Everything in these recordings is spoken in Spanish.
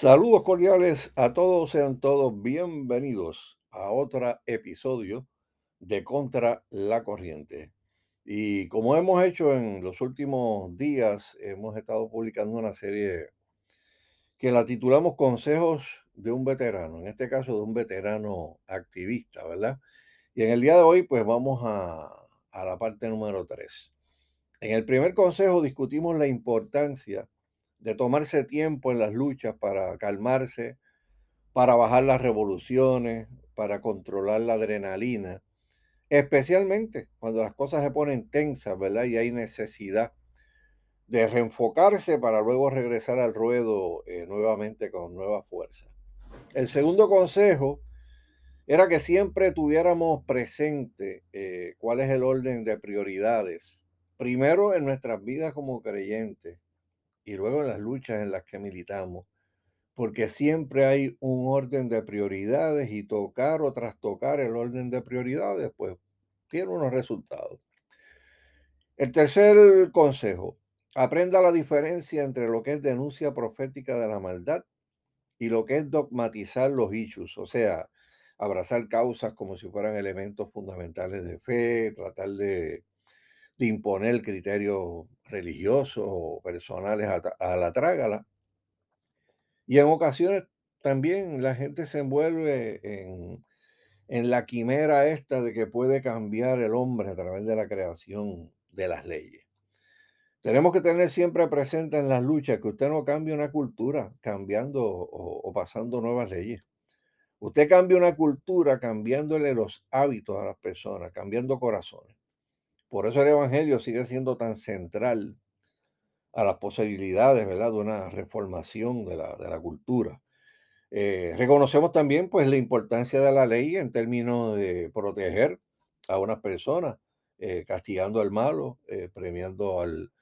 Saludos cordiales a todos, sean todos bienvenidos a otro episodio de Contra la Corriente. Y como hemos hecho en los últimos días, hemos estado publicando una serie que la titulamos Consejos de un veterano, en este caso de un veterano activista, ¿verdad? Y en el día de hoy, pues vamos a, la parte número 3. En el primer consejo discutimos la importancia de tomarse tiempo en las luchas para calmarse, para bajar las revoluciones, para controlar la adrenalina, especialmente cuando las cosas se ponen tensas, ¿verdad? Y hay necesidad de reenfocarse para luego regresar al ruedo eh, nuevamente con nueva fuerza. El segundo consejo era que siempre tuviéramos presente eh, cuál es el orden de prioridades, primero en nuestras vidas como creyentes y luego en las luchas en las que militamos, porque siempre hay un orden de prioridades y tocar o trastocar el orden de prioridades, pues tiene unos resultados. El tercer consejo, aprenda la diferencia entre lo que es denuncia profética de la maldad y lo que es dogmatizar los issues, o sea, abrazar causas como si fueran elementos fundamentales de fe, tratar de, de imponer criterios religiosos o personales a, la trágala. Y en ocasiones también la gente se envuelve en, en la quimera esta de que puede cambiar el hombre a través de la creación de las leyes. Tenemos que tener siempre presente en las luchas que usted no cambia una cultura cambiando o, o, pasando nuevas leyes. Usted cambia una cultura cambiándole los hábitos a las personas, cambiando corazones. Por eso el Evangelio sigue siendo tan central a las posibilidades, ¿verdad?, de una reformación de la, de la cultura. Eh, reconocemos también, pues, la importancia de la ley en términos de proteger a unas personas, eh, castigando al malo, eh, premiando al,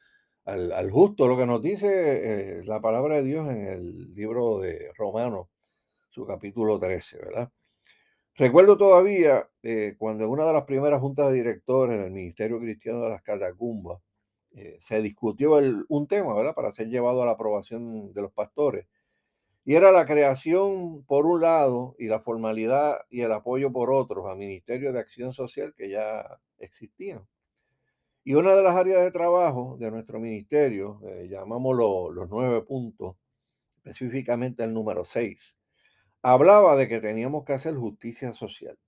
al, al, justo, lo que nos dice la palabra de Dios en el libro de Romanos, su capítulo 13, ¿verdad? Recuerdo todavía cuando en una de las primeras juntas de directores del Ministerio Cristiano de las Catacumbas, eh, se discutió un tema, ¿verdad? Para ser llevado a la aprobación de los pastores. Y era la creación, por un lado, y la formalidad y el apoyo por otros a ministerios de acción social que ya existían. Y una de las áreas de trabajo de nuestro ministerio, eh, llamamos los nueve puntos, específicamente el número seis, hablaba de que teníamos que hacer justicia social.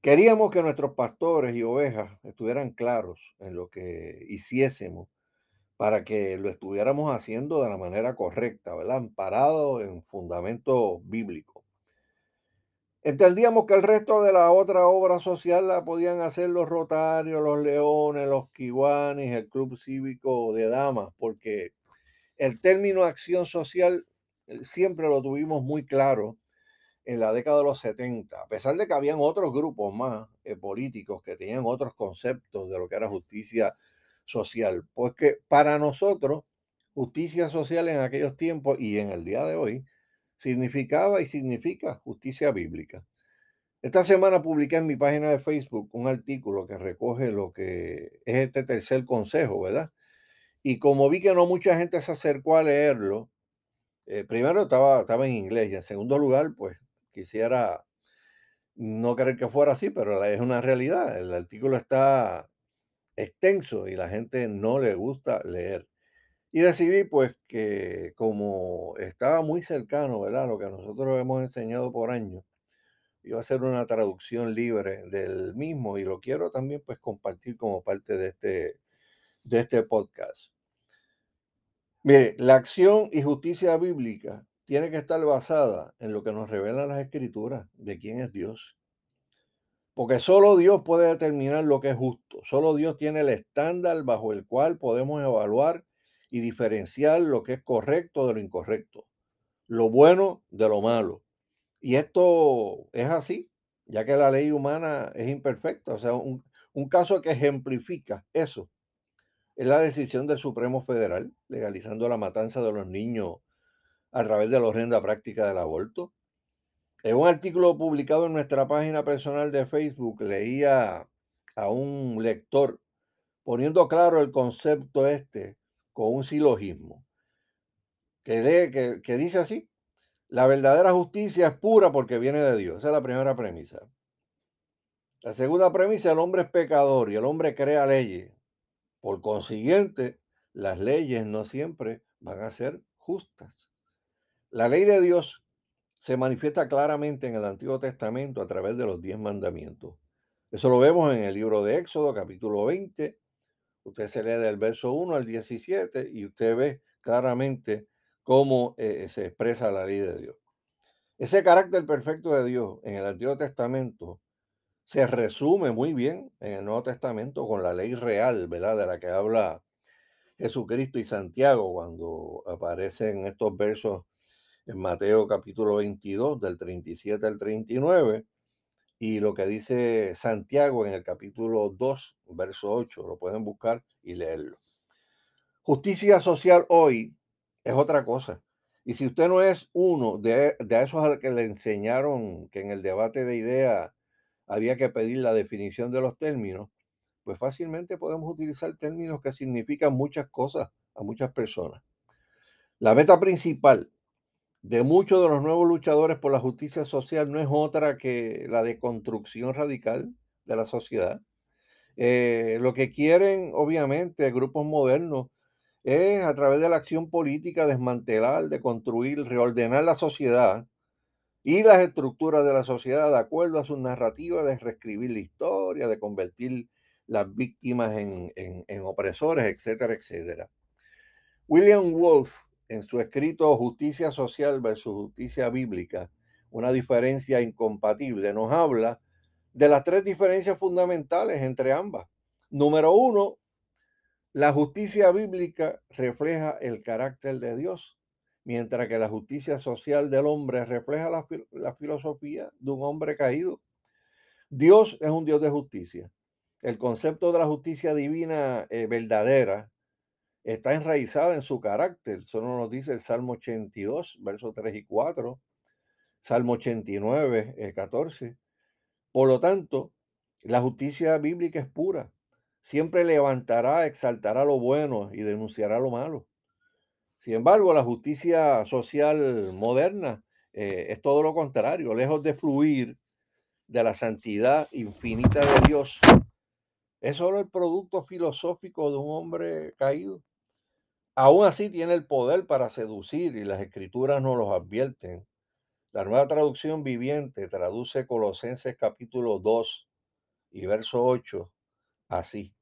Queríamos que nuestros pastores y ovejas estuvieran claros en lo que hiciésemos para que lo estuviéramos haciendo de la manera correcta, ¿verdad? Amparado en fundamento bíblico. Entendíamos que el resto de la otra obra social la podían hacer los Rotarios, los Leones, los Kiwanis, el Club Cívico de Damas, porque el término acción social siempre lo tuvimos muy claro en la década de los 70, a pesar de que habían otros grupos más eh, políticos que tenían otros conceptos de lo que era justicia social, pues que para nosotros justicia social en aquellos tiempos y en el día de hoy significaba y significa justicia bíblica. Esta semana publiqué en mi página de Facebook un artículo que recoge lo que es este tercer consejo, ¿verdad? Y como vi que no mucha gente se acercó a leerlo, eh, primero estaba, estaba en inglés y en segundo lugar, pues quisiera no creer que fuera así, pero es una realidad. El artículo está extenso y la gente no le gusta leer. Y decidí pues que como estaba muy cercano, ¿verdad? Lo que nosotros hemos enseñado por años, iba a hacer una traducción libre del mismo y lo quiero también pues compartir como parte de este, de este podcast. Mire, la acción y justicia bíblica tiene que estar basada en lo que nos revelan las escrituras de quién es Dios. Porque solo Dios puede determinar lo que es justo. Solo Dios tiene el estándar bajo el cual podemos evaluar y diferenciar lo que es correcto de lo incorrecto, lo bueno de lo malo. Y esto es así, ya que la ley humana es imperfecta. O sea, un, un caso que ejemplifica eso es la decisión del Supremo Federal legalizando la matanza de los niños a través de la horrenda práctica del aborto. En un artículo publicado en nuestra página personal de Facebook, leía a un lector poniendo claro el concepto este con un silogismo. que, que, que dice así, la verdadera justicia es pura porque viene de Dios. Esa es la primera premisa. La segunda premisa, el hombre es pecador y el hombre crea leyes. Por consiguiente, las leyes no siempre van a ser justas. La ley de Dios se manifiesta claramente en el Antiguo Testamento a través de los diez mandamientos. Eso lo vemos en el libro de Éxodo, capítulo 20. Usted se lee del verso 1 al 17 y usted ve claramente cómo eh, se expresa la ley de Dios. Ese carácter perfecto de Dios en el Antiguo Testamento se resume muy bien en el Nuevo Testamento con la ley real, ¿verdad? De la que habla Jesucristo y Santiago cuando aparecen estos versos en Mateo capítulo 22 del 37 al 39 y lo que dice Santiago en el capítulo 2, verso 8, lo pueden buscar y leerlo. Justicia social hoy es otra cosa. Y si usted no es uno de, de esos al que le enseñaron que en el debate de ideas había que pedir la definición de los términos, pues fácilmente podemos utilizar términos que significan muchas cosas a muchas personas. La meta principal de muchos de los nuevos luchadores por la justicia social no es otra que la deconstrucción radical de la sociedad. Eh, lo que quieren, obviamente, grupos modernos es a través de la acción política desmantelar, deconstruir, reordenar la sociedad y las estructuras de la sociedad de acuerdo a su narrativa de reescribir la historia, de convertir las víctimas en, en opresores, etcétera, etcétera. William Wolf en su escrito Justicia Social versus Justicia Bíblica, una diferencia incompatible, nos habla de las tres diferencias fundamentales entre ambas. Número uno, la justicia bíblica refleja el carácter de Dios, mientras que la justicia social del hombre refleja la, filosofía de un hombre caído. Dios es un Dios de justicia. El concepto de la justicia divina eh, verdadera está enraizada en su carácter. Eso nos dice el Salmo 82, versos 3 y 4, Salmo 89, 14. Eh, Por lo tanto, la justicia bíblica es pura. Siempre levantará, exaltará lo bueno y denunciará lo malo. Sin embargo, la justicia social moderna eh, es todo lo contrario. Lejos de fluir de la santidad infinita de Dios, es solo el producto filosófico de un hombre caído. Aún así tiene el poder para seducir y las escrituras nos los advierten. La nueva traducción viviente traduce Colosenses capítulo 2 y verso 8 así.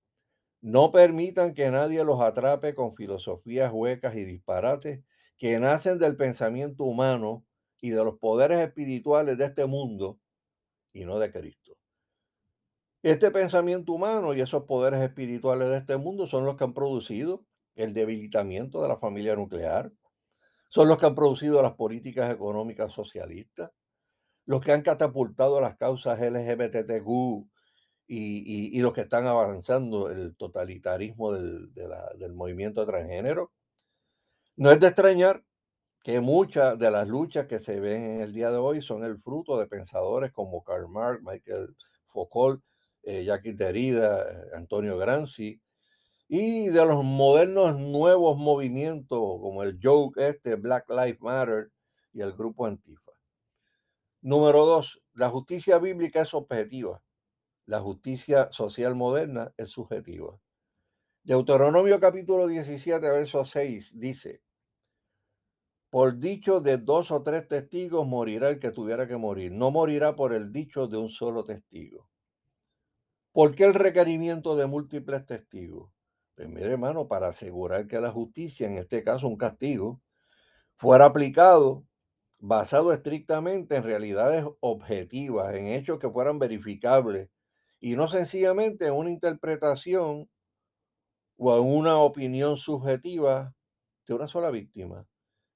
No permitan que nadie los atrape con filosofías huecas y disparates que nacen del pensamiento humano y de los poderes espirituales de este mundo y no de Cristo. Este pensamiento humano y esos poderes espirituales de este mundo son los que han producido el debilitamiento de la familia nuclear, son los que han producido las políticas económicas socialistas, los que han catapultado las causas LGBTQ y, y, los que están avanzando el totalitarismo del, del movimiento transgénero. No es de extrañar que muchas de las luchas que se ven en el día de hoy son el fruto de pensadores como Karl Marx, Michael Foucault, eh, Jacques Derrida, Antonio Gramsci, y de los modernos nuevos movimientos como el Joke este, Black Lives Matter y el grupo Antifa. Número dos, la justicia bíblica es objetiva. La justicia social moderna es subjetiva. Deuteronomio capítulo 17, verso 6 dice, por dicho de dos o tres testigos morirá el que tuviera que morir, no morirá por el dicho de un solo testigo. ¿Por qué el requerimiento de múltiples testigos? Pues mire, hermano, para asegurar que la justicia, en este caso un castigo, fuera aplicado basado estrictamente en realidades objetivas, en hechos que fueran verificables y no sencillamente en una interpretación o una opinión subjetiva de una sola víctima.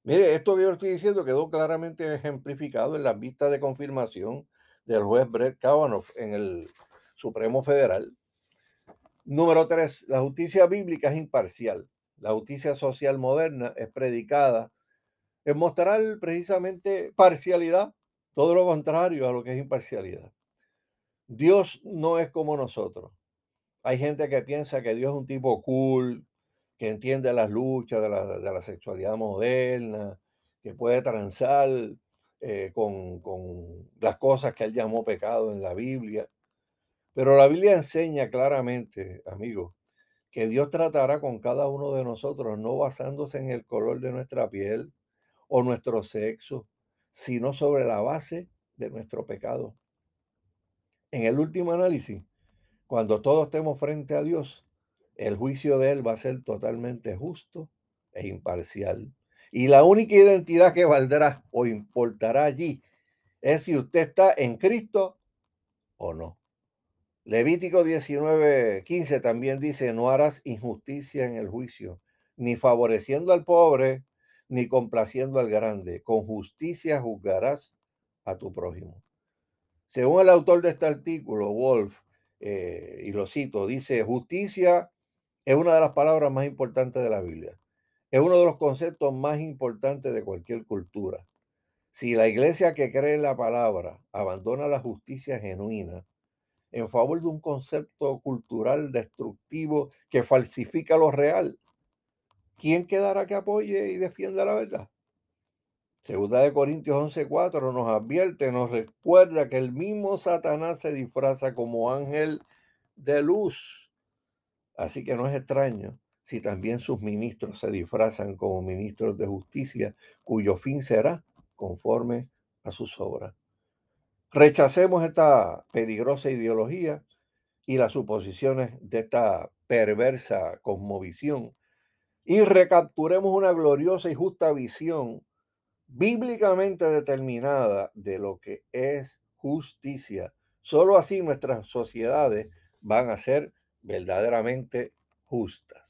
Mire, esto que yo estoy diciendo quedó claramente ejemplificado en las vistas de confirmación del juez Brett Kavanaugh en el Supremo Federal, Número tres, la justicia bíblica es imparcial. La justicia social moderna es predicada en mostrar precisamente parcialidad, todo lo contrario a lo que es imparcialidad. Dios no es como nosotros. Hay gente que piensa que Dios es un tipo cool, que entiende las luchas de la, de la sexualidad moderna, que puede transar eh, con, con las cosas que él llamó pecado en la Biblia. Pero la Biblia enseña claramente, amigos, que Dios tratará con cada uno de nosotros, no basándose en el color de nuestra piel o nuestro sexo, sino sobre la base de nuestro pecado. En el último análisis, cuando todos estemos frente a Dios, el juicio de Él va a ser totalmente justo e imparcial. Y la única identidad que valdrá o importará allí es si usted está en Cristo o no. Levítico 19, 15 también dice, no harás injusticia en el juicio, ni favoreciendo al pobre, ni complaciendo al grande. Con justicia juzgarás a tu prójimo. Según el autor de este artículo, Wolf, eh, y lo cito, dice, justicia es una de las palabras más importantes de la Biblia. Es uno de los conceptos más importantes de cualquier cultura. Si la iglesia que cree en la palabra abandona la justicia genuina en favor de un concepto cultural destructivo que falsifica lo real, ¿quién quedará que apoye y defienda la verdad? Segunda de Corintios 11:4 nos advierte, nos recuerda que el mismo Satanás se disfraza como ángel de luz. Así que no es extraño si también sus ministros se disfrazan como ministros de justicia, cuyo fin será conforme a sus obras. Rechacemos esta peligrosa ideología y las suposiciones de esta perversa cosmovisión y recapturemos una gloriosa y justa visión bíblicamente determinada de lo que es justicia. Solo así nuestras sociedades van a ser verdaderamente justas.